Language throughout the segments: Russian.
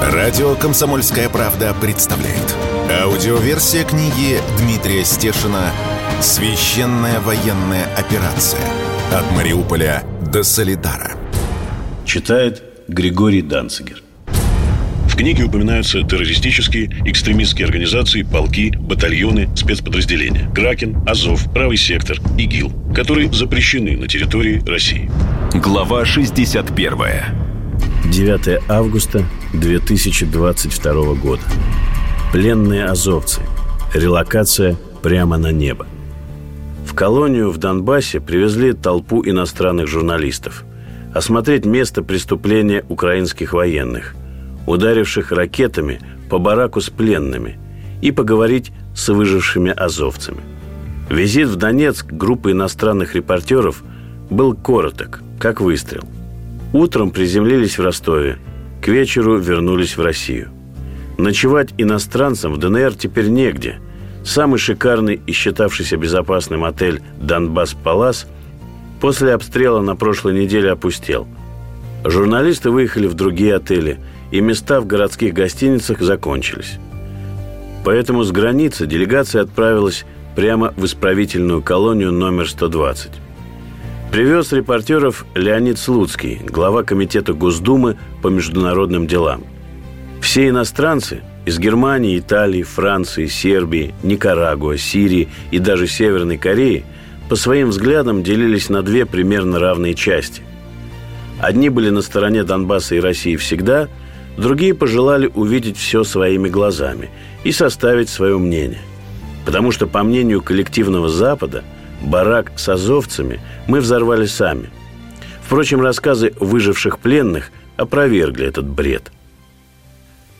Радио «Комсомольская правда» представляет. Аудиоверсия книги Дмитрия Стешина «Священная военная операция. От Мариуполя до Солидара». Читает Григорий Данцигер. В книге упоминаются террористические, экстремистские организации, полки, батальоны, спецподразделения. Кракен, Азов, Правый сектор, ИГИЛ, которые запрещены на территории России. Глава 61. 9 августа 2022 года. Пленные азовцы. Релокация прямо на небо. В колонию в Донбассе привезли толпу иностранных журналистов. Осмотреть место преступления украинских военных, ударивших ракетами по бараку с пленными, и поговорить с выжившими азовцами. Визит в Донецк группы иностранных репортеров был короток, как выстрел – Утром приземлились в Ростове, к вечеру вернулись в Россию. Ночевать иностранцам в ДНР теперь негде. Самый шикарный и считавшийся безопасным отель «Донбасс Палас» после обстрела на прошлой неделе опустел. Журналисты выехали в другие отели, и места в городских гостиницах закончились. Поэтому с границы делегация отправилась прямо в исправительную колонию номер 120. Привез репортеров Леонид Слуцкий, глава Комитета Госдумы по международным делам. Все иностранцы из Германии, Италии, Франции, Сербии, Никарагуа, Сирии и даже Северной Кореи по своим взглядам делились на две примерно равные части. Одни были на стороне Донбасса и России всегда, другие пожелали увидеть все своими глазами и составить свое мнение. Потому что, по мнению коллективного Запада – барак с азовцами мы взорвали сами. Впрочем, рассказы выживших пленных опровергли этот бред.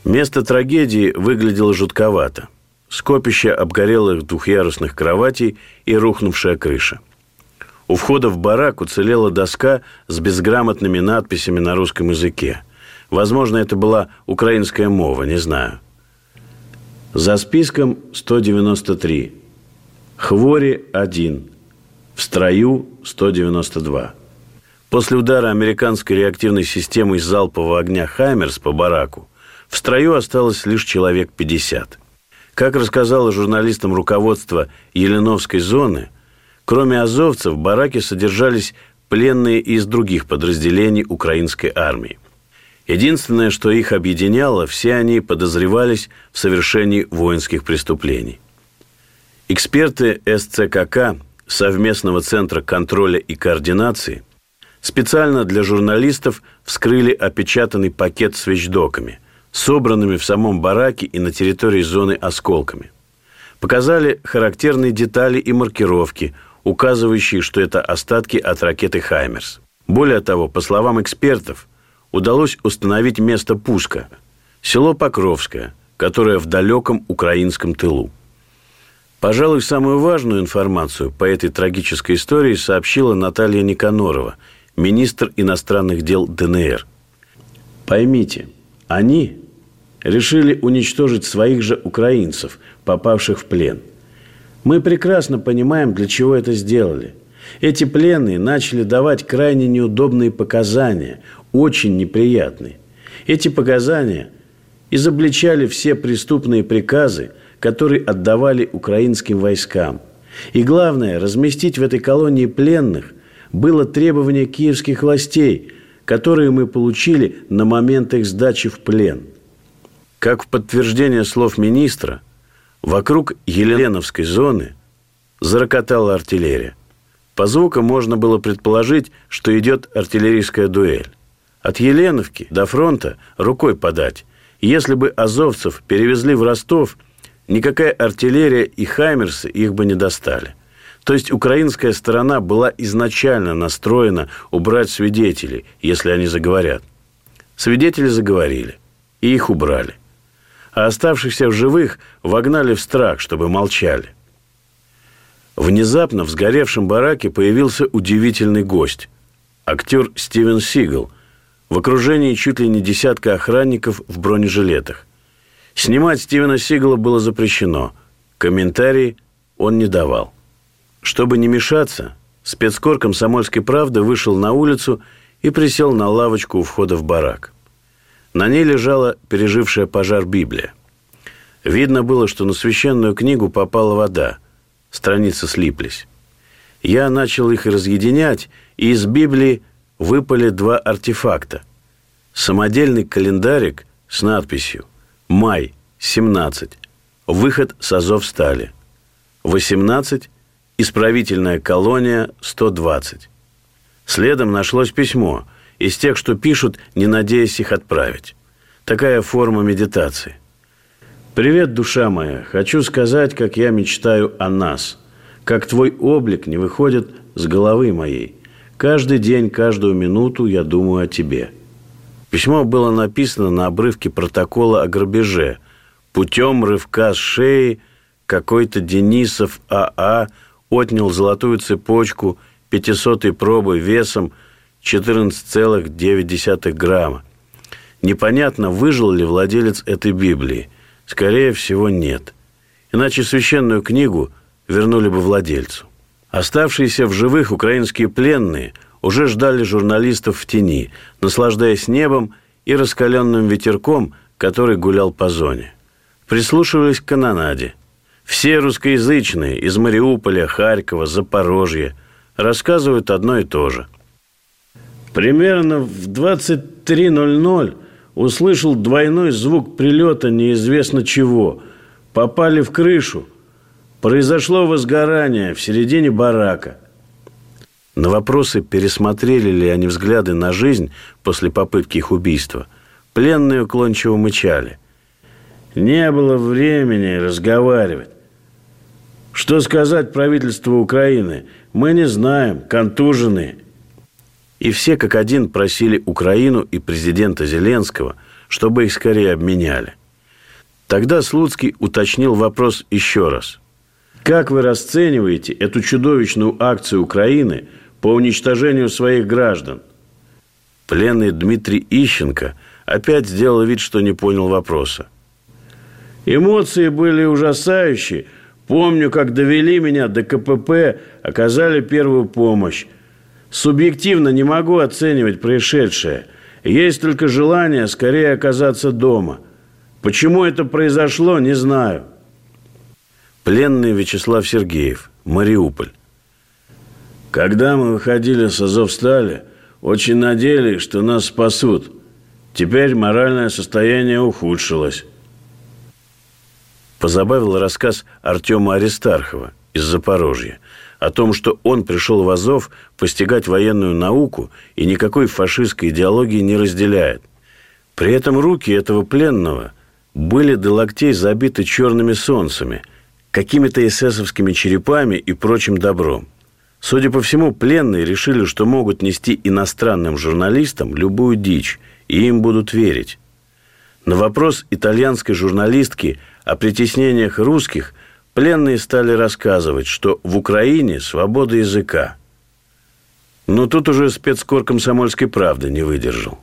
Место трагедии выглядело жутковато. Скопище обгорелых двухъярусных кроватей и рухнувшая крыша. У входа в барак уцелела доска с безграмотными надписями на русском языке. Возможно, это была украинская мова, не знаю. За списком 193. Хвори 1. В строю 192. После удара американской реактивной системы из залпового огня «Хаймерс» по бараку в строю осталось лишь человек 50. Как рассказало журналистам руководство Еленовской зоны, кроме азовцев в бараке содержались пленные из других подразделений украинской армии. Единственное, что их объединяло, все они подозревались в совершении воинских преступлений. Эксперты СЦКК совместного центра контроля и координации специально для журналистов вскрыли опечатанный пакет с вещдоками, собранными в самом бараке и на территории зоны осколками. Показали характерные детали и маркировки, указывающие, что это остатки от ракеты «Хаймерс». Более того, по словам экспертов, удалось установить место пуска – село Покровское, которое в далеком украинском тылу. Пожалуй, самую важную информацию по этой трагической истории сообщила Наталья Никанорова, министр иностранных дел ДНР. Поймите, они решили уничтожить своих же украинцев, попавших в плен. Мы прекрасно понимаем, для чего это сделали. Эти пленные начали давать крайне неудобные показания, очень неприятные. Эти показания изобличали все преступные приказы – который отдавали украинским войскам. И главное, разместить в этой колонии пленных было требование киевских властей, которые мы получили на момент их сдачи в плен. Как в подтверждение слов министра, вокруг Еленовской зоны зарокотала артиллерия. По звукам можно было предположить, что идет артиллерийская дуэль. От Еленовки до фронта рукой подать. Если бы азовцев перевезли в Ростов – никакая артиллерия и «Хаймерсы» их бы не достали. То есть украинская сторона была изначально настроена убрать свидетелей, если они заговорят. Свидетели заговорили, и их убрали. А оставшихся в живых вогнали в страх, чтобы молчали. Внезапно в сгоревшем бараке появился удивительный гость – актер Стивен Сигал в окружении чуть ли не десятка охранников в бронежилетах. Снимать Стивена Сигала было запрещено. Комментарий он не давал. Чтобы не мешаться, спецкор комсомольской правды вышел на улицу и присел на лавочку у входа в барак. На ней лежала пережившая пожар Библия. Видно было, что на священную книгу попала вода. Страницы слиплись. Я начал их разъединять, и из Библии выпали два артефакта. Самодельный календарик с надписью «Май, 17. Выход с Азов стали. 18. Исправительная колония, 120». Следом нашлось письмо из тех, что пишут, не надеясь их отправить. Такая форма медитации. «Привет, душа моя! Хочу сказать, как я мечтаю о нас, как твой облик не выходит с головы моей. Каждый день, каждую минуту я думаю о тебе». Письмо было написано на обрывке протокола о грабеже. Путем рывка с шеи какой-то Денисов АА отнял золотую цепочку пятисотой пробы весом 14,9 грамма. Непонятно, выжил ли владелец этой Библии. Скорее всего, нет. Иначе священную книгу вернули бы владельцу. Оставшиеся в живых украинские пленные уже ждали журналистов в тени, наслаждаясь небом и раскаленным ветерком, который гулял по зоне. Прислушивались к канонаде. Все русскоязычные из Мариуполя, Харькова, Запорожья рассказывают одно и то же. Примерно в 23.00 услышал двойной звук прилета неизвестно чего. Попали в крышу, Произошло возгорание в середине барака. На вопросы, пересмотрели ли они взгляды на жизнь после попытки их убийства, пленные уклончиво мычали. Не было времени разговаривать. Что сказать правительству Украины? Мы не знаем, контуженные. И все как один просили Украину и президента Зеленского, чтобы их скорее обменяли. Тогда Слуцкий уточнил вопрос еще раз. Как вы расцениваете эту чудовищную акцию Украины по уничтожению своих граждан? Пленный Дмитрий Ищенко опять сделал вид, что не понял вопроса. Эмоции были ужасающие. Помню, как довели меня до КПП, оказали первую помощь. Субъективно не могу оценивать происшедшее. Есть только желание скорее оказаться дома. Почему это произошло, не знаю. Пленный Вячеслав Сергеев, Мариуполь. Когда мы выходили с Азовстали, очень надеялись, что нас спасут. Теперь моральное состояние ухудшилось. Позабавил рассказ Артема Аристархова из Запорожья о том, что он пришел в Азов постигать военную науку и никакой фашистской идеологии не разделяет. При этом руки этого пленного были до локтей забиты черными солнцами – какими-то эсэсовскими черепами и прочим добром. Судя по всему, пленные решили, что могут нести иностранным журналистам любую дичь, и им будут верить. На вопрос итальянской журналистки о притеснениях русских пленные стали рассказывать, что в Украине свобода языка. Но тут уже спецкор комсомольской правды не выдержал.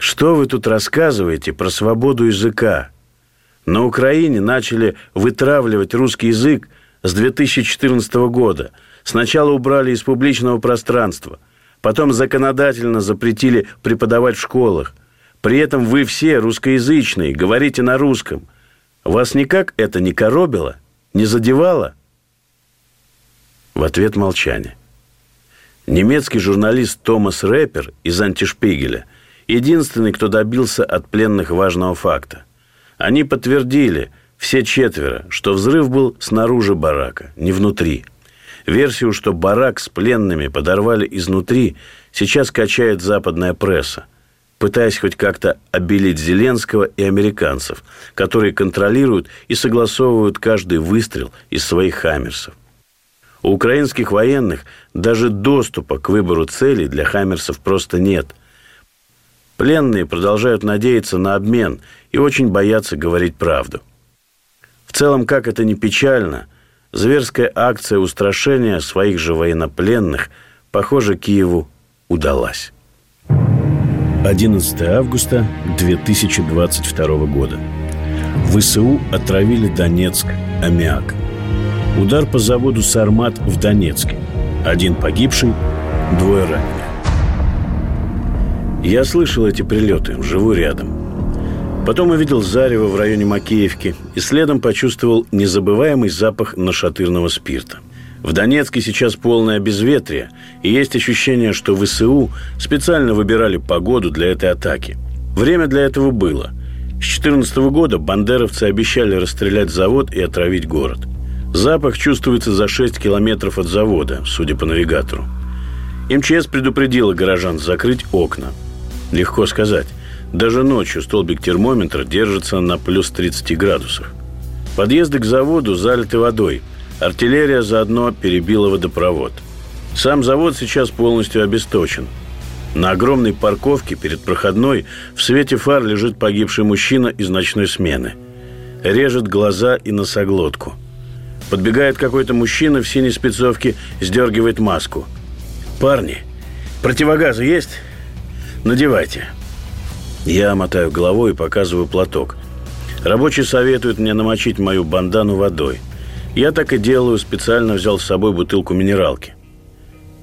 Что вы тут рассказываете про свободу языка? На Украине начали вытравливать русский язык с 2014 года. Сначала убрали из публичного пространства, потом законодательно запретили преподавать в школах. При этом вы все русскоязычные, говорите на русском. Вас никак это не коробило? Не задевало? В ответ молчание. Немецкий журналист Томас Рэпер из «Антишпигеля» единственный, кто добился от пленных важного факта – они подтвердили, все четверо, что взрыв был снаружи барака, не внутри. Версию, что барак с пленными подорвали изнутри, сейчас качает западная пресса, пытаясь хоть как-то обелить Зеленского и американцев, которые контролируют и согласовывают каждый выстрел из своих «Хаммерсов». У украинских военных даже доступа к выбору целей для «Хаммерсов» просто нет – Пленные продолжают надеяться на обмен и очень боятся говорить правду. В целом, как это ни печально, зверская акция устрашения своих же военнопленных, похоже, Киеву удалась. 11 августа 2022 года. ВСУ отравили Донецк аммиак. Удар по заводу «Сармат» в Донецке. Один погибший, двое раненых. Я слышал эти прилеты, живу рядом. Потом увидел зарево в районе Макеевки и следом почувствовал незабываемый запах нашатырного спирта. В Донецке сейчас полное безветрие, и есть ощущение, что ВСУ специально выбирали погоду для этой атаки. Время для этого было. С 2014 года бандеровцы обещали расстрелять завод и отравить город. Запах чувствуется за 6 километров от завода, судя по навигатору. МЧС предупредила горожан закрыть окна. Легко сказать. Даже ночью столбик термометра держится на плюс 30 градусах. Подъезды к заводу залиты водой. Артиллерия заодно перебила водопровод. Сам завод сейчас полностью обесточен. На огромной парковке перед проходной в свете фар лежит погибший мужчина из ночной смены. Режет глаза и носоглотку. Подбегает какой-то мужчина в синей спецовке, сдергивает маску – Парни, противогазы есть? Надевайте. Я мотаю головой и показываю платок. Рабочие советуют мне намочить мою бандану водой. Я так и делаю, специально взял с собой бутылку минералки.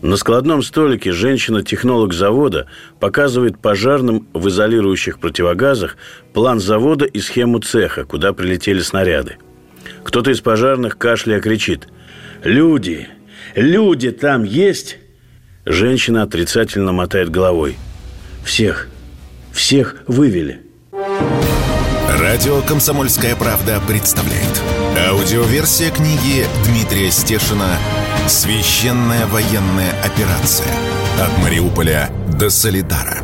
На складном столике женщина-технолог завода показывает пожарным в изолирующих противогазах план завода и схему цеха, куда прилетели снаряды. Кто-то из пожарных кашляя кричит «Люди! Люди там есть?» Женщина отрицательно мотает головой. Всех, всех вывели. Радио «Комсомольская правда» представляет. Аудиоверсия книги Дмитрия Стешина «Священная военная операция. От Мариуполя до Солидара».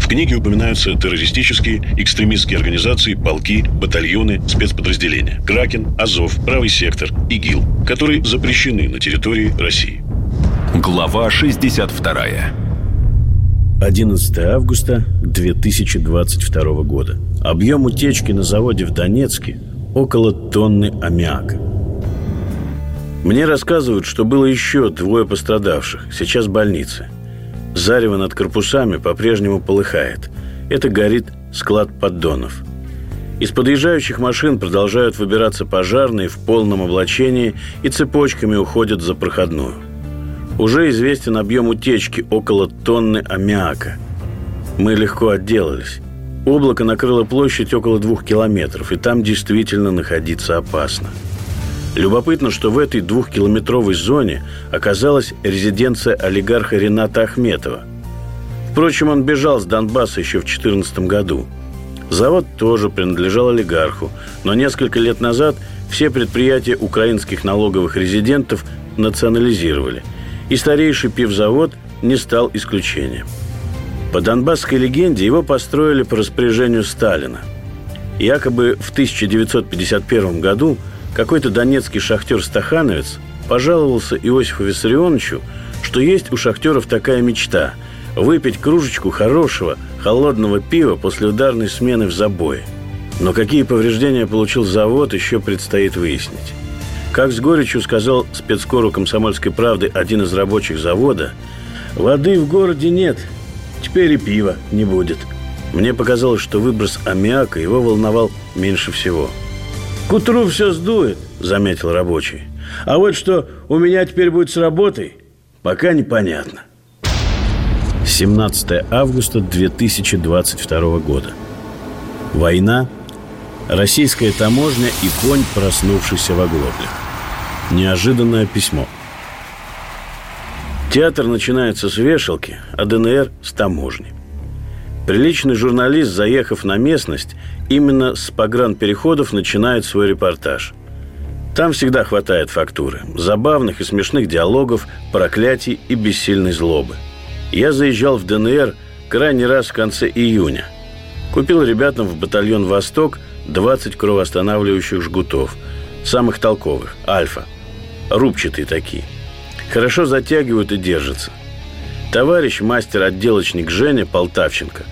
В книге упоминаются террористические, экстремистские организации, полки, батальоны, спецподразделения. Кракен, Азов, Правый сектор, ИГИЛ, которые запрещены на территории России. Глава 62 11 августа 2022 года. Объем утечки на заводе в Донецке около тонны аммиака. Мне рассказывают, что было еще двое пострадавших. Сейчас в больнице. Зарево над корпусами по-прежнему полыхает. Это горит склад поддонов. Из подъезжающих машин продолжают выбираться пожарные в полном облачении и цепочками уходят за проходную. Уже известен объем утечки – около тонны аммиака. Мы легко отделались. Облако накрыло площадь около двух километров, и там действительно находиться опасно. Любопытно, что в этой двухкилометровой зоне оказалась резиденция олигарха Рената Ахметова. Впрочем, он бежал с Донбасса еще в 2014 году. Завод тоже принадлежал олигарху, но несколько лет назад все предприятия украинских налоговых резидентов национализировали – и старейший пивзавод не стал исключением. По донбасской легенде его построили по распоряжению Сталина. Якобы в 1951 году какой-то донецкий шахтер-стахановец пожаловался Иосифу Виссарионовичу, что есть у шахтеров такая мечта – выпить кружечку хорошего, холодного пива после ударной смены в забое. Но какие повреждения получил завод, еще предстоит выяснить. Как с горечью сказал спецкору комсомольской правды один из рабочих завода, воды в городе нет, теперь и пива не будет. Мне показалось, что выброс аммиака его волновал меньше всего. «К утру все сдует», — заметил рабочий. «А вот что у меня теперь будет с работой, пока непонятно». 17 августа 2022 года. Война, российская таможня и конь, проснувшийся в оглоблях. Неожиданное письмо. Театр начинается с вешалки, а ДНР – с таможни. Приличный журналист, заехав на местность, именно с погранпереходов начинает свой репортаж. Там всегда хватает фактуры, забавных и смешных диалогов, проклятий и бессильной злобы. Я заезжал в ДНР крайний раз в конце июня. Купил ребятам в батальон «Восток» 20 кровоостанавливающих жгутов, самых толковых, «Альфа», рубчатые такие. Хорошо затягивают и держатся. Товарищ, мастер-отделочник Женя Полтавченко,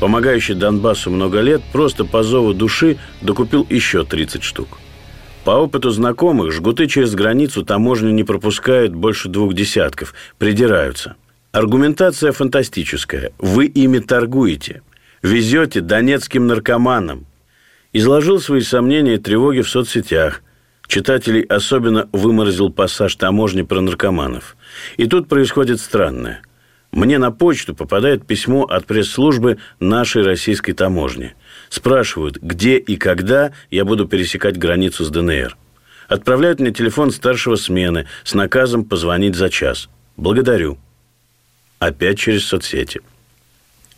помогающий Донбассу много лет, просто по зову души докупил еще 30 штук. По опыту знакомых, жгуты через границу таможню не пропускают больше двух десятков, придираются. Аргументация фантастическая. Вы ими торгуете. Везете донецким наркоманам. Изложил свои сомнения и тревоги в соцсетях. Читателей особенно выморозил пассаж таможни про наркоманов. И тут происходит странное. Мне на почту попадает письмо от пресс-службы нашей российской таможни. Спрашивают, где и когда я буду пересекать границу с ДНР. Отправляют мне телефон старшего смены с наказом позвонить за час. Благодарю. Опять через соцсети.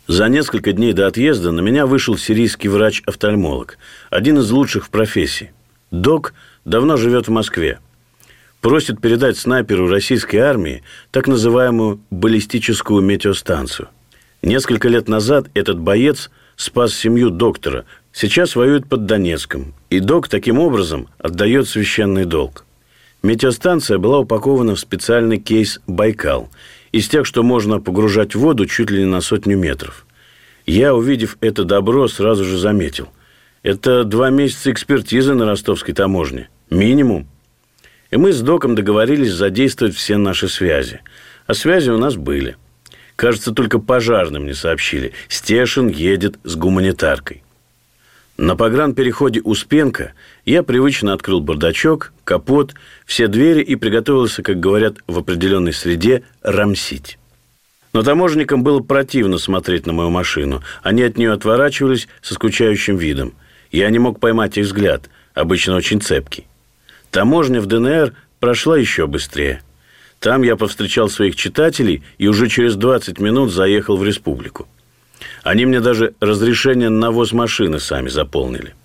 За несколько дней до отъезда на меня вышел сирийский врач-офтальмолог, один из лучших в профессии. Док давно живет в Москве. Просит передать снайперу российской армии так называемую баллистическую метеостанцию. Несколько лет назад этот боец спас семью доктора, сейчас воюет под Донецком, и док таким образом отдает священный долг. Метеостанция была упакована в специальный кейс «Байкал», из тех, что можно погружать в воду чуть ли не на сотню метров. Я, увидев это добро, сразу же заметил. Это два месяца экспертизы на ростовской таможне. Минимум. И мы с доком договорились задействовать все наши связи. А связи у нас были. Кажется, только пожарным не сообщили. Стешин едет с гуманитаркой. На погранпереходе Успенка я привычно открыл бардачок, капот, все двери и приготовился, как говорят в определенной среде, рамсить. Но таможенникам было противно смотреть на мою машину. Они от нее отворачивались со скучающим видом. Я не мог поймать их взгляд, обычно очень цепкий. Таможня в ДНР прошла еще быстрее. Там я повстречал своих читателей и уже через 20 минут заехал в республику. Они мне даже разрешение на навоз машины сами заполнили.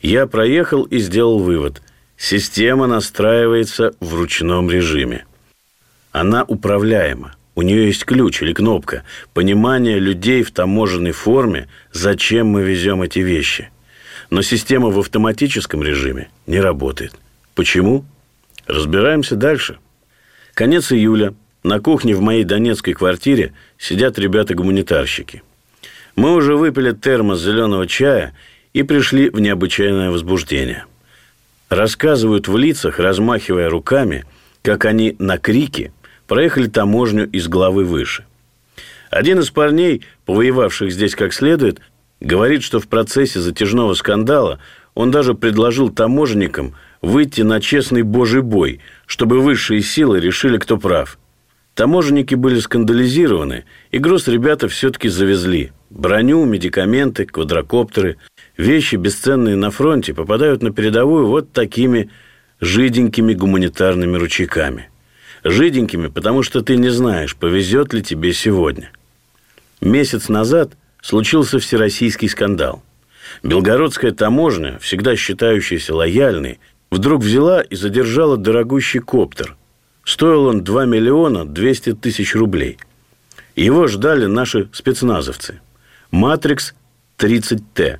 Я проехал и сделал вывод. Система настраивается в ручном режиме. Она управляема. У нее есть ключ или кнопка. Понимание людей в таможенной форме, зачем мы везем эти вещи. Но система в автоматическом режиме не работает. Почему? Разбираемся дальше. Конец июля. На кухне в моей донецкой квартире сидят ребята-гуманитарщики. Мы уже выпили термос зеленого чая и пришли в необычайное возбуждение. Рассказывают в лицах, размахивая руками, как они на крики проехали таможню из главы выше. Один из парней, повоевавших здесь как следует, говорит, что в процессе затяжного скандала он даже предложил таможенникам выйти на честный божий бой, чтобы высшие силы решили, кто прав – Таможенники были скандализированы, и груз ребята все-таки завезли. Броню, медикаменты, квадрокоптеры. Вещи, бесценные на фронте, попадают на передовую вот такими жиденькими гуманитарными ручейками. Жиденькими, потому что ты не знаешь, повезет ли тебе сегодня. Месяц назад случился всероссийский скандал. Белгородская таможня, всегда считающаяся лояльной, вдруг взяла и задержала дорогущий коптер – Стоил он 2 миллиона 200 тысяч рублей. Его ждали наши спецназовцы. «Матрикс 30Т».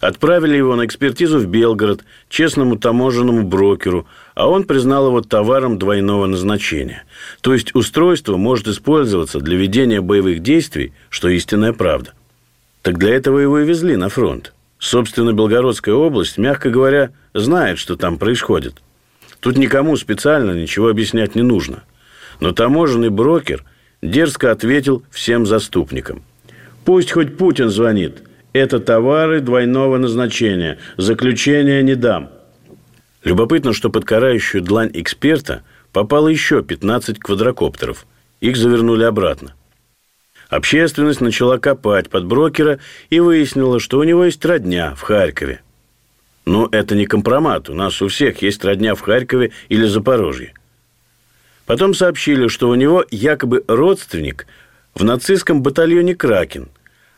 Отправили его на экспертизу в Белгород честному таможенному брокеру, а он признал его товаром двойного назначения. То есть устройство может использоваться для ведения боевых действий, что истинная правда. Так для этого его и везли на фронт. Собственно, Белгородская область, мягко говоря, знает, что там происходит – Тут никому специально ничего объяснять не нужно. Но таможенный брокер дерзко ответил всем заступникам. Пусть хоть Путин звонит. Это товары двойного назначения. Заключения не дам. Любопытно, что под карающую длань эксперта попало еще 15 квадрокоптеров. Их завернули обратно. Общественность начала копать под брокера и выяснила, что у него есть родня в Харькове – но это не компромат. У нас у всех есть родня в Харькове или Запорожье. Потом сообщили, что у него якобы родственник в нацистском батальоне «Кракен»,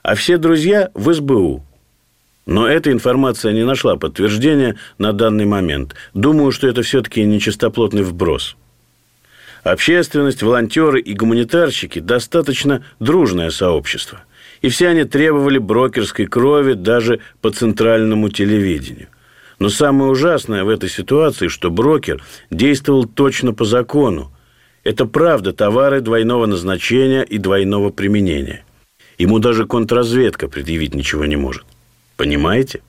а все друзья в СБУ. Но эта информация не нашла подтверждения на данный момент. Думаю, что это все-таки нечистоплотный вброс. Общественность, волонтеры и гуманитарщики – достаточно дружное сообщество. И все они требовали брокерской крови даже по центральному телевидению. Но самое ужасное в этой ситуации, что брокер действовал точно по закону. Это правда товары двойного назначения и двойного применения. Ему даже контрразведка предъявить ничего не может. Понимаете?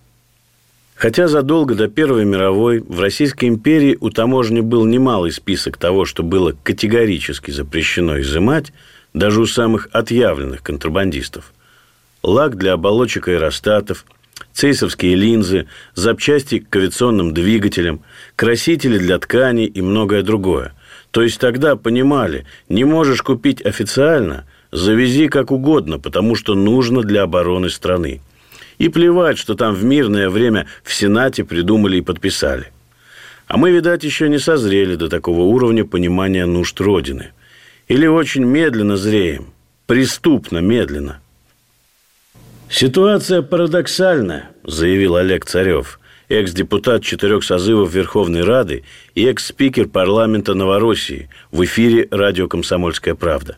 Хотя задолго до Первой мировой в Российской империи у таможни был немалый список того, что было категорически запрещено изымать, даже у самых отъявленных контрабандистов. Лак для оболочек аэростатов – цейсовские линзы, запчасти к авиационным двигателям, красители для тканей и многое другое. То есть тогда понимали, не можешь купить официально, завези как угодно, потому что нужно для обороны страны. И плевать, что там в мирное время в Сенате придумали и подписали. А мы, видать, еще не созрели до такого уровня понимания нужд Родины. Или очень медленно зреем, преступно медленно. «Ситуация парадоксальная», – заявил Олег Царев, экс-депутат четырех созывов Верховной Рады и экс-спикер парламента Новороссии в эфире радио «Комсомольская правда».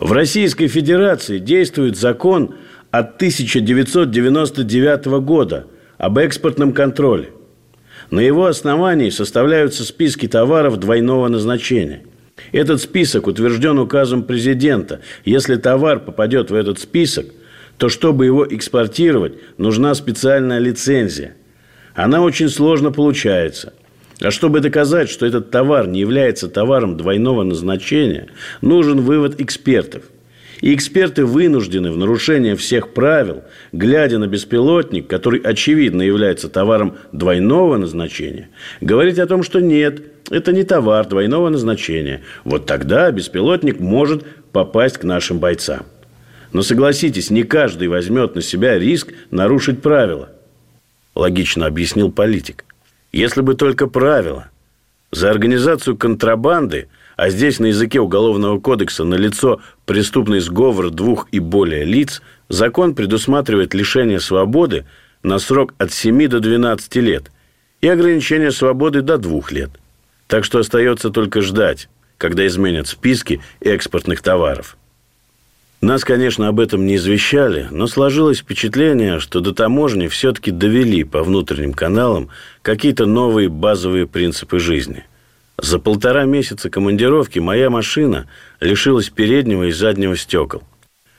В Российской Федерации действует закон от 1999 года об экспортном контроле. На его основании составляются списки товаров двойного назначения. Этот список утвержден указом президента. Если товар попадет в этот список, то чтобы его экспортировать, нужна специальная лицензия. Она очень сложно получается. А чтобы доказать, что этот товар не является товаром двойного назначения, нужен вывод экспертов. И эксперты вынуждены в нарушение всех правил, глядя на беспилотник, который очевидно является товаром двойного назначения, говорить о том, что нет, это не товар двойного назначения. Вот тогда беспилотник может попасть к нашим бойцам. Но согласитесь, не каждый возьмет на себя риск нарушить правила. Логично объяснил политик. Если бы только правила. За организацию контрабанды – а здесь на языке Уголовного кодекса на лицо преступный сговор двух и более лиц, закон предусматривает лишение свободы на срок от 7 до 12 лет и ограничение свободы до 2 лет. Так что остается только ждать, когда изменят списки экспортных товаров. Нас, конечно, об этом не извещали, но сложилось впечатление, что до таможни все-таки довели по внутренним каналам какие-то новые базовые принципы жизни – за полтора месяца командировки моя машина лишилась переднего и заднего стекол.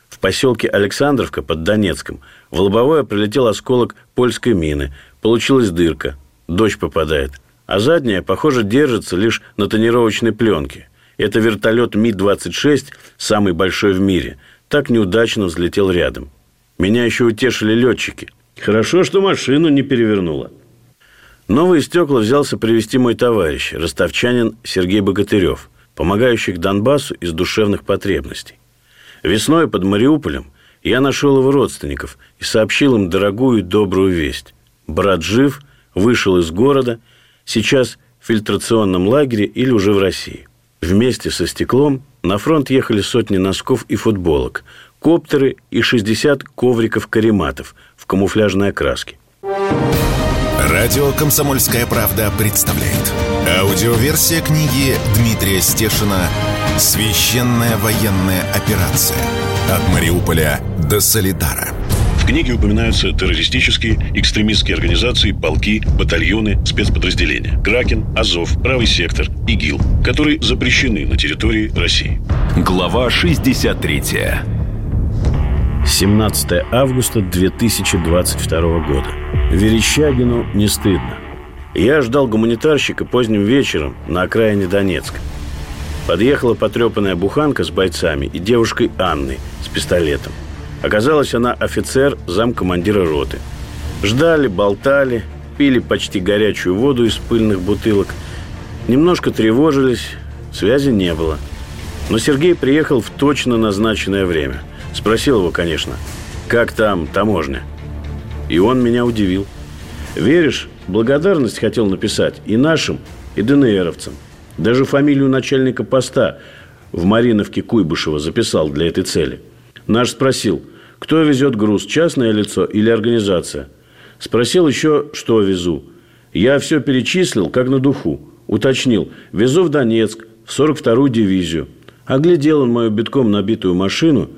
В поселке Александровка под Донецком в лобовое прилетел осколок польской мины. Получилась дырка. Дождь попадает. А задняя, похоже, держится лишь на тонировочной пленке. Это вертолет Ми-26, самый большой в мире, так неудачно взлетел рядом. Меня еще утешили летчики. Хорошо, что машину не перевернуло. Новые стекла взялся привезти мой товарищ, ростовчанин Сергей Богатырев, помогающий Донбассу из душевных потребностей. Весной под Мариуполем я нашел его родственников и сообщил им дорогую добрую весть. Брат жив, вышел из города, сейчас в фильтрационном лагере или уже в России. Вместе со стеклом на фронт ехали сотни носков и футболок, коптеры и 60 ковриков-карематов в камуфляжной окраске. Радио «Комсомольская правда» представляет. Аудиоверсия книги Дмитрия Стешина «Священная военная операция. От Мариуполя до Солидара». В книге упоминаются террористические, экстремистские организации, полки, батальоны, спецподразделения. Кракен, Азов, Правый сектор, ИГИЛ, которые запрещены на территории России. Глава 63. 17 августа 2022 года. Верещагину не стыдно. Я ждал гуманитарщика поздним вечером на окраине Донецка. Подъехала потрепанная буханка с бойцами и девушкой Анной с пистолетом. Оказалось, она офицер, замкомандира роты. Ждали, болтали, пили почти горячую воду из пыльных бутылок. Немножко тревожились, связи не было. Но Сергей приехал в точно назначенное время. Спросил его, конечно, как там таможня – и он меня удивил. Веришь, благодарность хотел написать и нашим, и ДНРовцам. Даже фамилию начальника поста в Мариновке Куйбышева записал для этой цели. Наш спросил, кто везет груз, частное лицо или организация? Спросил еще, что везу. Я все перечислил, как на духу. Уточнил, везу в Донецк, в 42-ю дивизию. Оглядел он мою битком набитую машину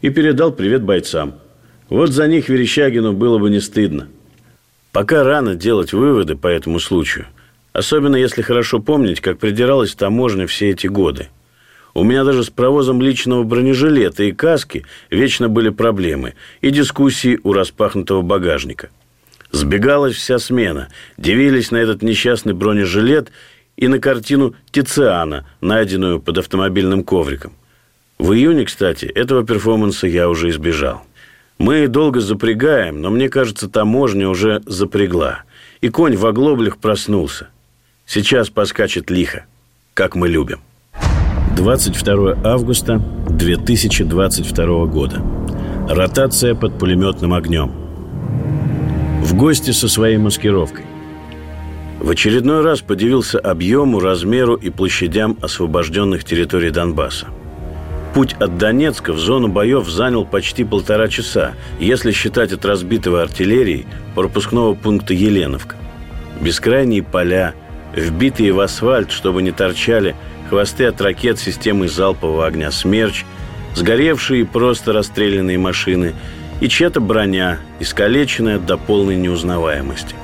и передал привет бойцам – вот за них Верещагину было бы не стыдно. Пока рано делать выводы по этому случаю. Особенно если хорошо помнить, как придиралась таможня все эти годы. У меня даже с провозом личного бронежилета и каски вечно были проблемы и дискуссии у распахнутого багажника. Сбегалась вся смена, дивились на этот несчастный бронежилет и на картину Тициана, найденную под автомобильным ковриком. В июне, кстати, этого перформанса я уже избежал. Мы долго запрягаем, но мне кажется, таможня уже запрягла. И конь в оглоблях проснулся. Сейчас поскачет лихо, как мы любим. 22 августа 2022 года. Ротация под пулеметным огнем. В гости со своей маскировкой. В очередной раз подивился объему, размеру и площадям освобожденных территорий Донбасса. Путь от Донецка в зону боев занял почти полтора часа, если считать от разбитого артиллерии пропускного пункта Еленовка. Бескрайние поля, вбитые в асфальт, чтобы не торчали хвосты от ракет системы залпового огня «Смерч», сгоревшие и просто расстрелянные машины и чья-то броня, искалеченная до полной неузнаваемости.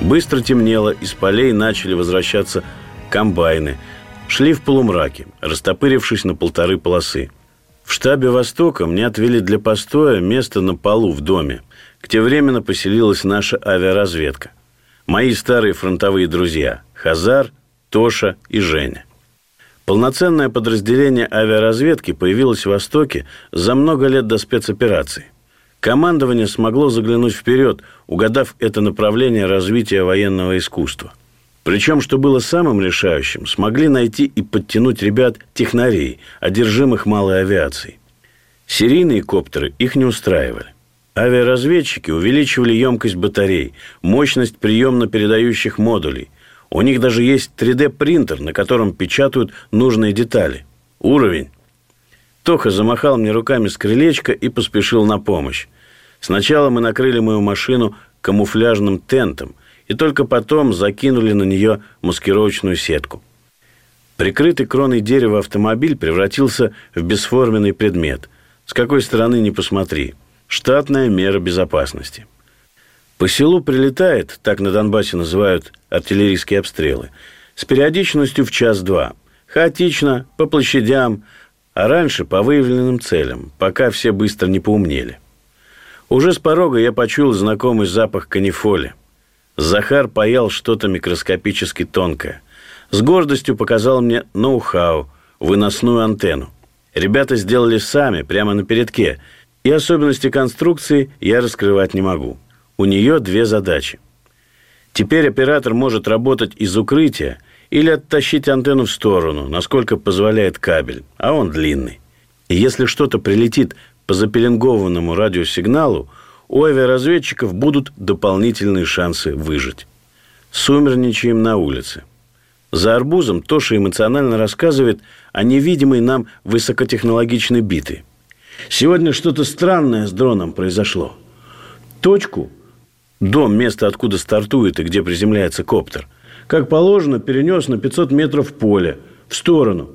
Быстро темнело, из полей начали возвращаться комбайны. Шли в полумраке, растопырившись на полторы полосы. В штабе «Востока» мне отвели для постоя место на полу в доме, где временно поселилась наша авиаразведка. Мои старые фронтовые друзья – Хазар, Тоша и Женя. Полноценное подразделение авиаразведки появилось в Востоке за много лет до спецоперации. Командование смогло заглянуть вперед, угадав это направление развития военного искусства. Причем, что было самым решающим, смогли найти и подтянуть ребят технарей, одержимых малой авиацией. Серийные коптеры их не устраивали. Авиаразведчики увеличивали емкость батарей, мощность приемно-передающих модулей – у них даже есть 3D-принтер, на котором печатают нужные детали. Уровень. Тоха замахал мне руками с крылечка и поспешил на помощь. Сначала мы накрыли мою машину камуфляжным тентом и только потом закинули на нее маскировочную сетку. Прикрытый кроной дерева автомобиль превратился в бесформенный предмет. С какой стороны не посмотри. Штатная мера безопасности. По селу прилетает, так на Донбассе называют артиллерийские обстрелы, с периодичностью в час-два. Хаотично, по площадям, а раньше по выявленным целям, пока все быстро не поумнели. Уже с порога я почуял знакомый запах канифоли. Захар паял что-то микроскопически тонкое. С гордостью показал мне ноу-хау, выносную антенну. Ребята сделали сами, прямо на передке, и особенности конструкции я раскрывать не могу. У нее две задачи. Теперь оператор может работать из укрытия или оттащить антенну в сторону, насколько позволяет кабель, а он длинный. И если что-то прилетит по запеленгованному радиосигналу, у авиаразведчиков будут дополнительные шансы выжить. Сумерничаем на улице. За арбузом Тоша эмоционально рассказывает о невидимой нам высокотехнологичной битве. Сегодня что-то странное с дроном произошло. Точку Дом, место, откуда стартует и где приземляется коптер, как положено, перенес на 500 метров в поле, в сторону.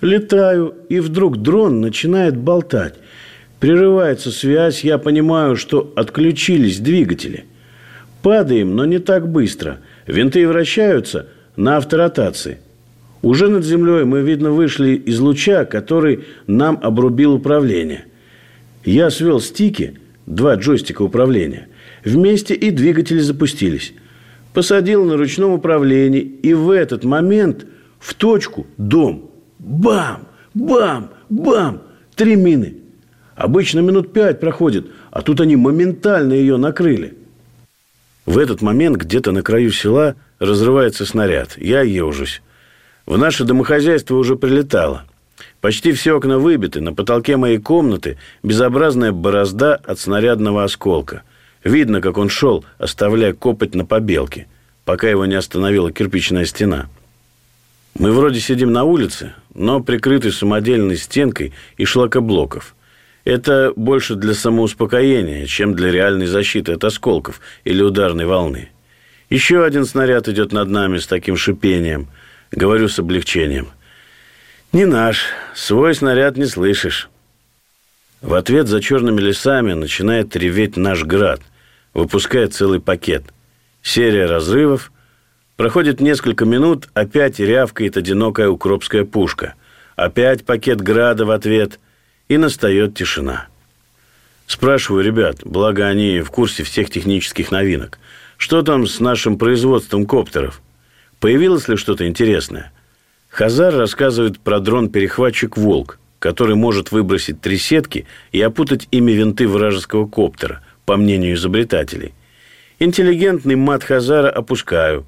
Летаю, и вдруг дрон начинает болтать. Прерывается связь, я понимаю, что отключились двигатели. Падаем, но не так быстро. Винты вращаются на авторотации. Уже над землей мы, видно, вышли из луча, который нам обрубил управление. Я свел стики, два джойстика управления, Вместе и двигатели запустились. Посадил на ручном управлении, и в этот момент в точку дом. Бам! Бам! Бам! Три мины. Обычно минут пять проходит, а тут они моментально ее накрыли. В этот момент где-то на краю села разрывается снаряд. Я ежусь. В наше домохозяйство уже прилетало. Почти все окна выбиты, на потолке моей комнаты безобразная борозда от снарядного осколка. Видно, как он шел, оставляя копоть на побелке, пока его не остановила кирпичная стена. Мы вроде сидим на улице, но прикрыты самодельной стенкой и шлакоблоков. Это больше для самоуспокоения, чем для реальной защиты от осколков или ударной волны. Еще один снаряд идет над нами с таким шипением. Говорю с облегчением. Не наш. Свой снаряд не слышишь. В ответ за черными лесами начинает реветь наш град выпускает целый пакет. Серия разрывов. Проходит несколько минут, опять рявкает одинокая укропская пушка. Опять пакет града в ответ, и настает тишина. Спрашиваю ребят, благо они в курсе всех технических новинок, что там с нашим производством коптеров? Появилось ли что-то интересное? Хазар рассказывает про дрон-перехватчик «Волк», который может выбросить три сетки и опутать ими винты вражеского коптера – по мнению изобретателей. Интеллигентный мат Хазара опускаю.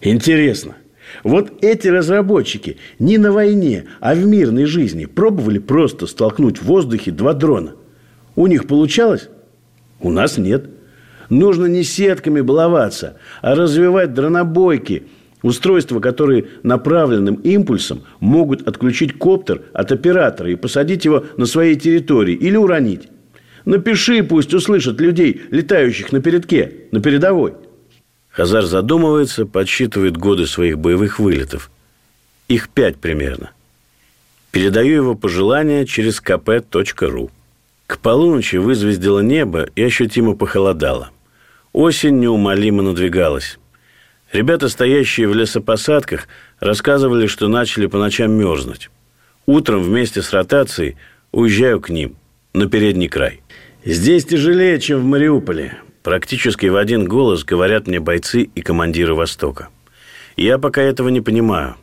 Интересно, Вот эти разработчики не на войне, а в мирной жизни пробовали просто столкнуть в воздухе два дрона. У них получалось? У нас нет. Нужно не сетками баловаться, а развивать дронобойки – Устройства, которые направленным импульсом могут отключить коптер от оператора и посадить его на своей территории или уронить. Напиши, пусть услышат людей, летающих на передке, на передовой. Хазар задумывается, подсчитывает годы своих боевых вылетов. Их пять примерно. Передаю его пожелания через kp.ru. К полуночи вызвездило небо и ощутимо похолодало. Осень неумолимо надвигалась. Ребята, стоящие в лесопосадках, рассказывали, что начали по ночам мерзнуть. Утром вместе с ротацией уезжаю к ним, на передний край. Здесь тяжелее, чем в Мариуполе. Практически в один голос говорят мне бойцы и командиры Востока. Я пока этого не понимаю.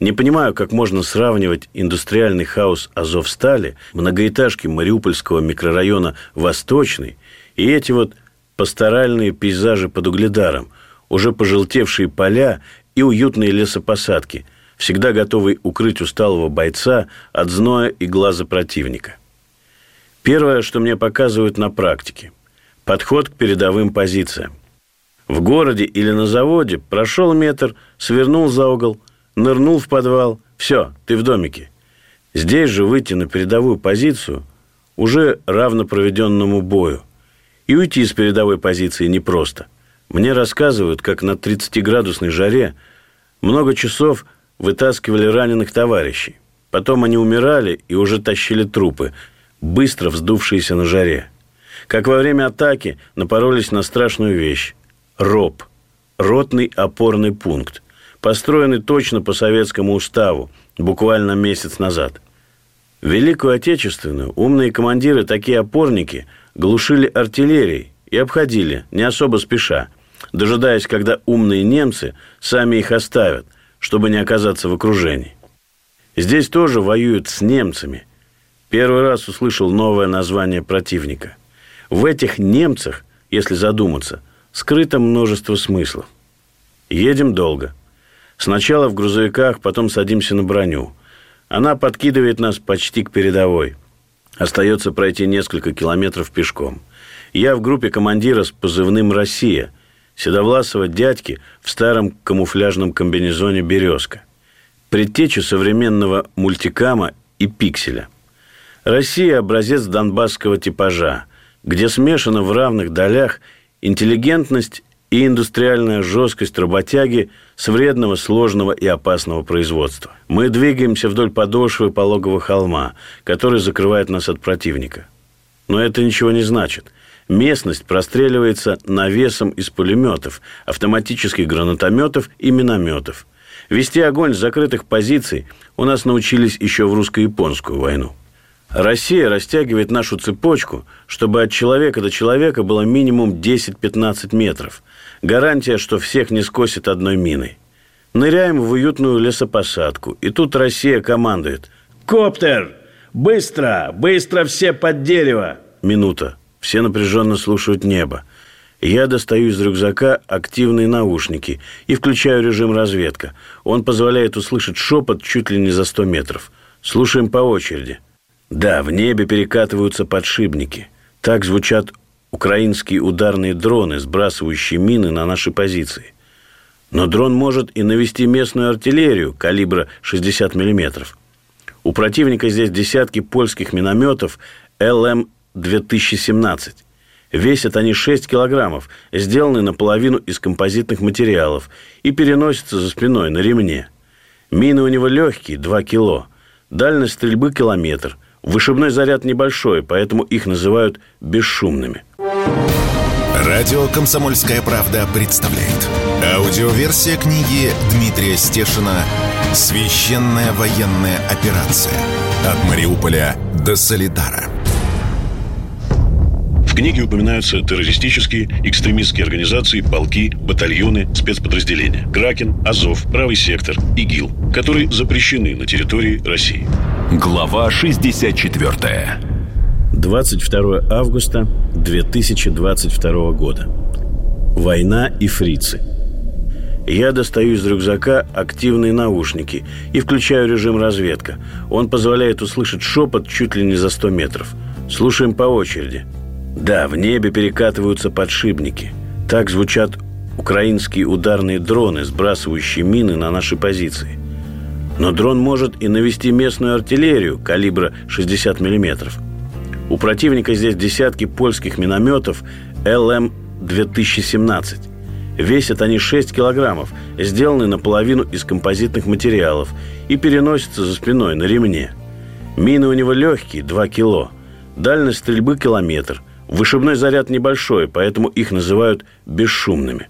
Не понимаю, как можно сравнивать индустриальный хаос Азовстали, многоэтажки Мариупольского микрорайона Восточный и эти вот пасторальные пейзажи под угледаром, уже пожелтевшие поля и уютные лесопосадки, всегда готовые укрыть усталого бойца от зноя и глаза противника. Первое, что мне показывают на практике – подход к передовым позициям. В городе или на заводе прошел метр, свернул за угол, нырнул в подвал – все, ты в домике. Здесь же выйти на передовую позицию уже равно проведенному бою. И уйти с передовой позиции непросто. Мне рассказывают, как на 30-градусной жаре много часов вытаскивали раненых товарищей. Потом они умирали и уже тащили трупы – быстро вздувшиеся на жаре. Как во время атаки напоролись на страшную вещь – РОП – ротный опорный пункт, построенный точно по советскому уставу, буквально месяц назад. В Великую Отечественную умные командиры такие опорники глушили артиллерией и обходили, не особо спеша, дожидаясь, когда умные немцы сами их оставят, чтобы не оказаться в окружении. Здесь тоже воюют с немцами – Первый раз услышал новое название противника. В этих немцах, если задуматься, скрыто множество смыслов. Едем долго. Сначала в грузовиках, потом садимся на броню. Она подкидывает нас почти к передовой. Остается пройти несколько километров пешком. Я в группе командира с позывным «Россия», седовласого дядьки в старом камуфляжном комбинезоне «Березка». Предтеча современного мультикама и пикселя. Россия – образец донбасского типажа, где смешана в равных долях интеллигентность и индустриальная жесткость работяги с вредного, сложного и опасного производства. Мы двигаемся вдоль подошвы пологого холма, который закрывает нас от противника. Но это ничего не значит. Местность простреливается навесом из пулеметов, автоматических гранатометов и минометов. Вести огонь с закрытых позиций у нас научились еще в русско-японскую войну. Россия растягивает нашу цепочку, чтобы от человека до человека было минимум 10-15 метров. Гарантия, что всех не скосит одной миной. Ныряем в уютную лесопосадку, и тут Россия командует. «Коптер! Быстро! Быстро все под дерево!» Минута. Все напряженно слушают небо. Я достаю из рюкзака активные наушники и включаю режим разведка. Он позволяет услышать шепот чуть ли не за 100 метров. Слушаем по очереди – да, в небе перекатываются подшипники. Так звучат украинские ударные дроны, сбрасывающие мины на наши позиции. Но дрон может и навести местную артиллерию калибра 60 мм. У противника здесь десятки польских минометов ЛМ-2017. Весят они 6 килограммов, сделаны наполовину из композитных материалов и переносятся за спиной на ремне. Мины у него легкие, 2 кило. Дальность стрельбы – километр. Вышибной заряд небольшой, поэтому их называют бесшумными. Радио «Комсомольская правда» представляет. Аудиоверсия книги Дмитрия Стешина «Священная военная операция. От Мариуполя до Солидара». В книге упоминаются террористические, экстремистские организации, полки, батальоны, спецподразделения. Кракен, Азов, Правый сектор, ИГИЛ, которые запрещены на территории России. Глава 64 22 августа 2022 года. Война и фрицы. Я достаю из рюкзака активные наушники и включаю режим разведка. Он позволяет услышать шепот чуть ли не за 100 метров. Слушаем по очереди. Да, в небе перекатываются подшипники. Так звучат украинские ударные дроны, сбрасывающие мины на наши позиции. Но дрон может и навести местную артиллерию калибра 60 миллиметров. У противника здесь десятки польских минометов ЛМ-2017. Весят они 6 килограммов, сделаны наполовину из композитных материалов и переносятся за спиной на ремне. Мины у него легкие, 2 кило. Дальность стрельбы километр. Вышибной заряд небольшой, поэтому их называют бесшумными.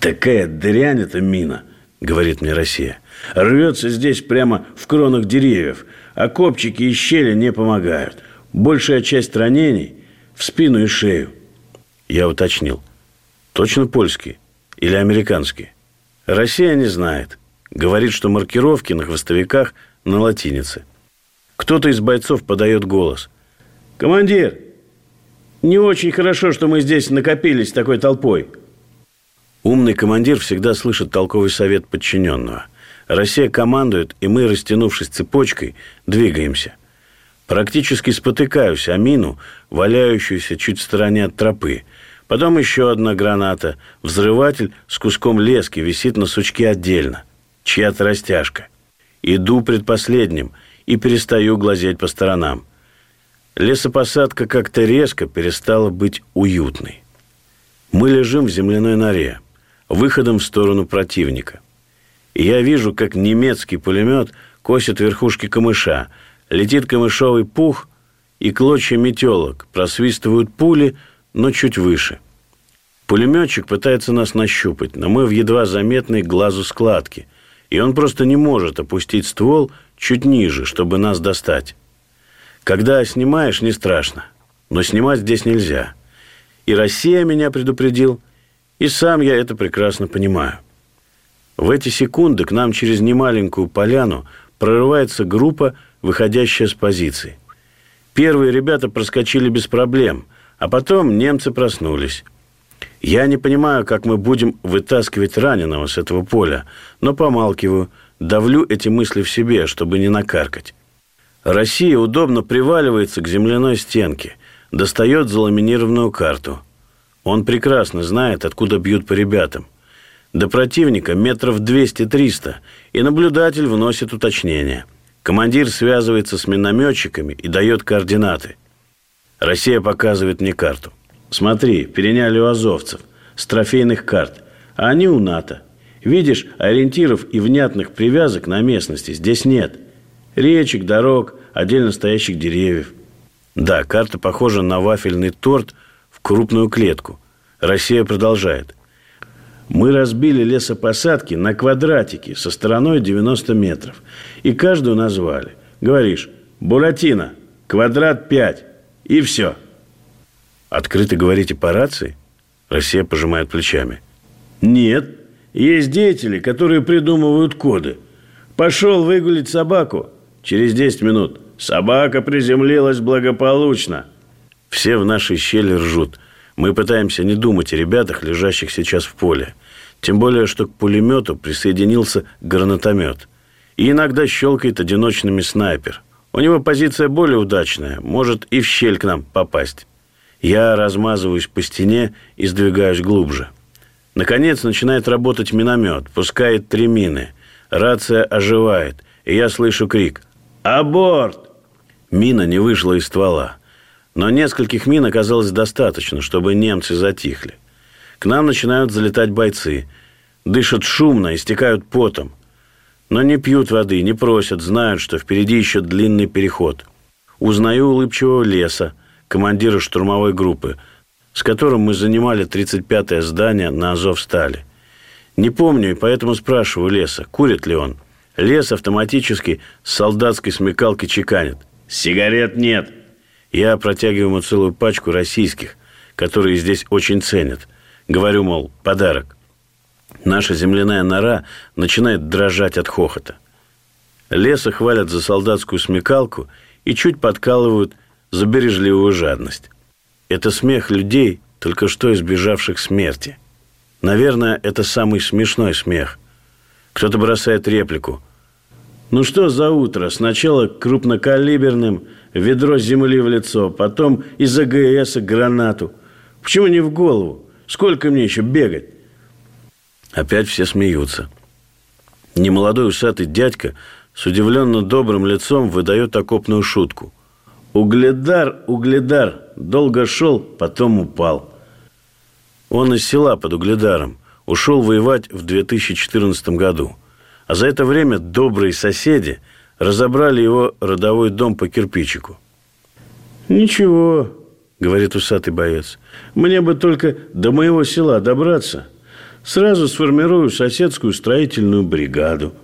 «Такая дрянь эта мина», — говорит мне Россия. «Рвется здесь прямо в кронах деревьев, а копчики и щели не помогают. Большая часть ранений в спину и шею». Я уточнил — Точно польский или американский? Россия не знает. Говорит, что маркировки на хвостовиках на латинице. Кто-то из бойцов подает голос. «Командир, не очень хорошо, что мы здесь накопились такой толпой». Умный командир всегда слышит толковый совет подчиненного. Россия командует, и мы, растянувшись цепочкой, двигаемся. Практически спотыкаюсь о мину, валяющуюся чуть в стороне от тропы – Потом еще одна граната. Взрыватель с куском лески висит на сучке отдельно. Чья-то растяжка. Иду предпоследним и перестаю глазеть по сторонам. Лесопосадка как-то резко перестала быть уютной. Мы лежим в земляной норе, выходом в сторону противника. Я вижу, как немецкий пулемет косит верхушки камыша, летит камышовый пух, и клочья метелок просвистывают пули – но чуть выше. Пулеметчик пытается нас нащупать, но мы в едва заметной глазу складки, и он просто не может опустить ствол чуть ниже, чтобы нас достать. Когда снимаешь, не страшно, но снимать здесь нельзя. И Россия меня предупредил, и сам я это прекрасно понимаю. В эти секунды к нам через немаленькую поляну прорывается группа, выходящая с позиции. Первые ребята проскочили без проблем – а потом немцы проснулись. Я не понимаю, как мы будем вытаскивать раненого с этого поля, но помалкиваю, давлю эти мысли в себе, чтобы не накаркать. Россия удобно приваливается к земляной стенке, достает заламинированную карту. Он прекрасно знает, откуда бьют по ребятам. До противника метров 200-300, и наблюдатель вносит уточнения. Командир связывается с минометчиками и дает координаты – Россия показывает мне карту. Смотри, переняли у азовцев с трофейных карт, а они у НАТО. Видишь, ориентиров и внятных привязок на местности здесь нет. Речек, дорог, отдельно стоящих деревьев. Да, карта похожа на вафельный торт в крупную клетку. Россия продолжает. Мы разбили лесопосадки на квадратики со стороной 90 метров. И каждую назвали. Говоришь, Буратино, квадрат 5. И все. Открыто говорите по рации? Россия пожимает плечами. Нет. Есть деятели, которые придумывают коды. Пошел выгулить собаку. Через 10 минут. Собака приземлилась благополучно. Все в нашей щели ржут. Мы пытаемся не думать о ребятах, лежащих сейчас в поле. Тем более, что к пулемету присоединился гранатомет. И иногда щелкает одиночными снайпер – у него позиция более удачная, может и в щель к нам попасть. Я размазываюсь по стене и сдвигаюсь глубже. Наконец начинает работать миномет, пускает три мины. Рация оживает, и я слышу крик «Аборт!». Мина не вышла из ствола. Но нескольких мин оказалось достаточно, чтобы немцы затихли. К нам начинают залетать бойцы. Дышат шумно, истекают потом – но не пьют воды, не просят, знают, что впереди еще длинный переход. Узнаю улыбчивого леса, командира штурмовой группы, с которым мы занимали 35-е здание на Азовстале. Не помню, и поэтому спрашиваю леса, курит ли он. Лес автоматически с солдатской смекалки чеканит. «Сигарет нет!» Я протягиваю ему целую пачку российских, которые здесь очень ценят. Говорю, мол, подарок. Наша земляная нора начинает дрожать от хохота. Леса хвалят за солдатскую смекалку и чуть подкалывают за бережливую жадность. Это смех людей, только что избежавших смерти. Наверное, это самый смешной смех. Кто-то бросает реплику. Ну что за утро? Сначала крупнокалиберным, ведро земли в лицо, потом из АГС гранату. Почему не в голову? Сколько мне еще бегать? Опять все смеются. Немолодой усатый дядька с удивленно добрым лицом выдает окопную шутку. Угледар, угледар, долго шел, потом упал. Он из села под Угледаром ушел воевать в 2014 году. А за это время добрые соседи разобрали его родовой дом по кирпичику. «Ничего», — говорит усатый боец, — «мне бы только до моего села добраться. Сразу сформирую соседскую строительную бригаду.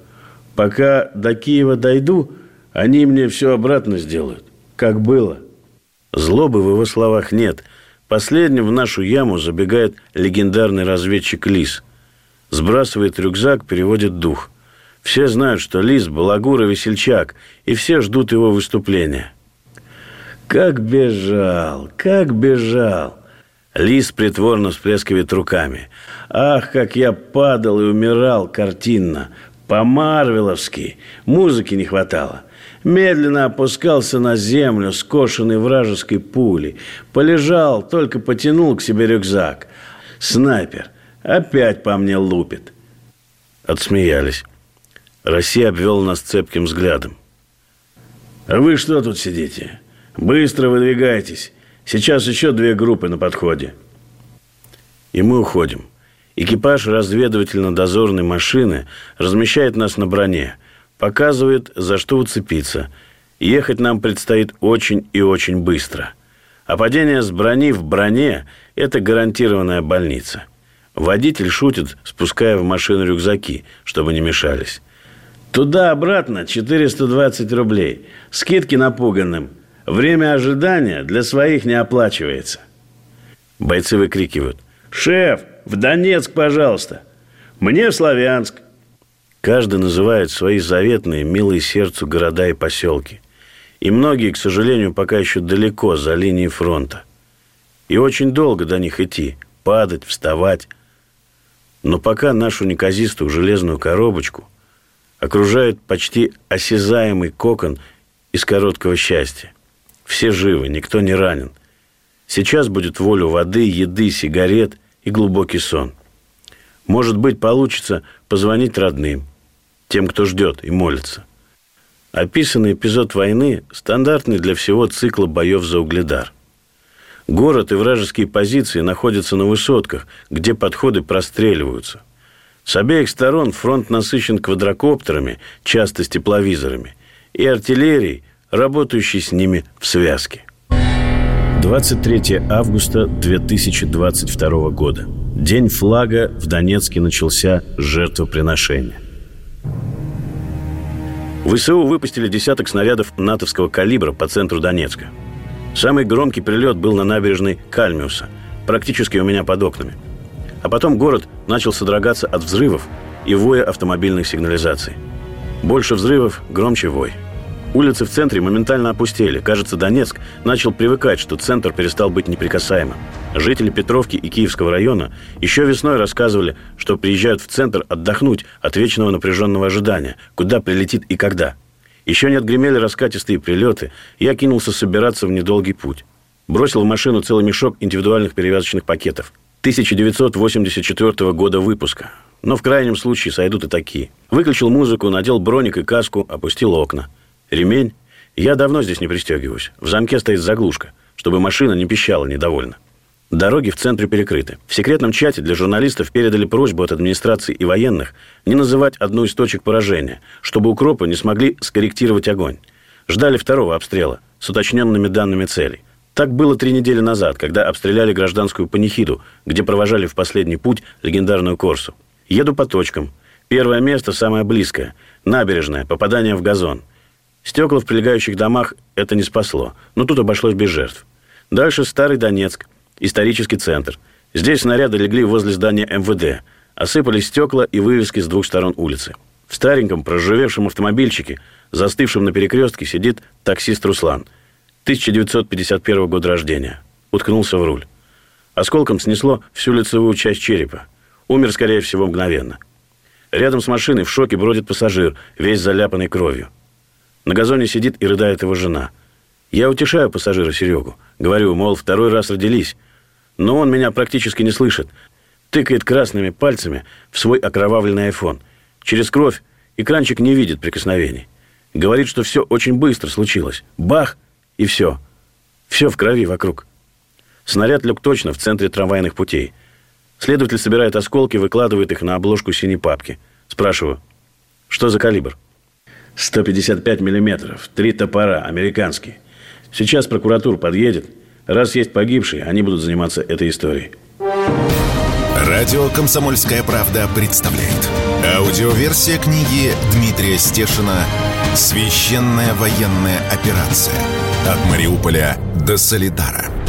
Пока до Киева дойду, они мне все обратно сделают как было. Злобы в его словах нет. Последним в нашу яму забегает легендарный разведчик Лис. Сбрасывает рюкзак, переводит дух. Все знают, что Лис – балагур и весельчак, и все ждут его выступления. Как бежал, как бежал. Лис притворно всплескивает руками. Ах, как я падал и умирал картинно. По-марвеловски. Музыки не хватало медленно опускался на землю, скошенный вражеской пулей. Полежал, только потянул к себе рюкзак. Снайпер опять по мне лупит. Отсмеялись. Россия обвел нас цепким взглядом. А вы что тут сидите? Быстро выдвигайтесь. Сейчас еще две группы на подходе. И мы уходим. Экипаж разведывательно-дозорной машины размещает нас на броне – показывает, за что уцепиться. Ехать нам предстоит очень и очень быстро. А падение с брони в броне – это гарантированная больница. Водитель шутит, спуская в машину рюкзаки, чтобы не мешались. Туда-обратно 420 рублей. Скидки напуганным. Время ожидания для своих не оплачивается. Бойцы выкрикивают. «Шеф, в Донецк, пожалуйста!» «Мне в Славянск!» Каждый называет свои заветные, милые сердцу города и поселки. И многие, к сожалению, пока еще далеко за линией фронта. И очень долго до них идти, падать, вставать. Но пока нашу неказистую железную коробочку окружает почти осязаемый кокон из короткого счастья. Все живы, никто не ранен. Сейчас будет волю воды, еды, сигарет и глубокий сон. Может быть, получится позвонить родным, тем, кто ждет и молится. Описанный эпизод войны стандартный для всего цикла боев за Угледар. Город и вражеские позиции находятся на высотках, где подходы простреливаются. С обеих сторон фронт насыщен квадрокоптерами, часто с тепловизорами, и артиллерией, работающей с ними в связке. 23 августа 2022 года. День флага в Донецке начался с жертвоприношения. ВСУ выпустили десяток снарядов натовского калибра по центру Донецка. Самый громкий прилет был на набережной Кальмиуса, практически у меня под окнами. А потом город начал содрогаться от взрывов и воя автомобильных сигнализаций. Больше взрывов, громче вой – Улицы в центре моментально опустели. Кажется, Донецк начал привыкать, что центр перестал быть неприкасаемым. Жители Петровки и Киевского района еще весной рассказывали, что приезжают в центр отдохнуть от вечного напряженного ожидания, куда прилетит и когда. Еще не отгремели раскатистые прилеты, я кинулся собираться в недолгий путь. Бросил в машину целый мешок индивидуальных перевязочных пакетов. 1984 года выпуска. Но в крайнем случае сойдут и такие. Выключил музыку, надел броник и каску, опустил окна – Ремень? Я давно здесь не пристегиваюсь. В замке стоит заглушка, чтобы машина не пищала недовольно. Дороги в центре перекрыты. В секретном чате для журналистов передали просьбу от администрации и военных не называть одну из точек поражения, чтобы укропы не смогли скорректировать огонь. Ждали второго обстрела с уточненными данными целей. Так было три недели назад, когда обстреляли гражданскую панихиду, где провожали в последний путь легендарную Корсу. Еду по точкам. Первое место самое близкое. Набережная, попадание в газон. Стекла в прилегающих домах это не спасло, но тут обошлось без жертв. Дальше Старый Донецк, исторический центр. Здесь снаряды легли возле здания МВД. Осыпались стекла и вывески с двух сторон улицы. В стареньком, проживевшем автомобильчике, застывшем на перекрестке, сидит таксист Руслан. 1951 года рождения. Уткнулся в руль. Осколком снесло всю лицевую часть черепа. Умер, скорее всего, мгновенно. Рядом с машиной в шоке бродит пассажир, весь заляпанный кровью. На газоне сидит и рыдает его жена. Я утешаю пассажира Серегу. Говорю, мол, второй раз родились. Но он меня практически не слышит. Тыкает красными пальцами в свой окровавленный айфон. Через кровь экранчик не видит прикосновений. Говорит, что все очень быстро случилось. Бах, и все. Все в крови вокруг. Снаряд лег точно в центре трамвайных путей. Следователь собирает осколки, выкладывает их на обложку синей папки. Спрашиваю, что за калибр? 155 миллиметров, три топора, американские. Сейчас прокуратура подъедет. Раз есть погибшие, они будут заниматься этой историей. Радио «Комсомольская правда» представляет. Аудиоверсия книги Дмитрия Стешина «Священная военная операция. От Мариуполя до Солидара».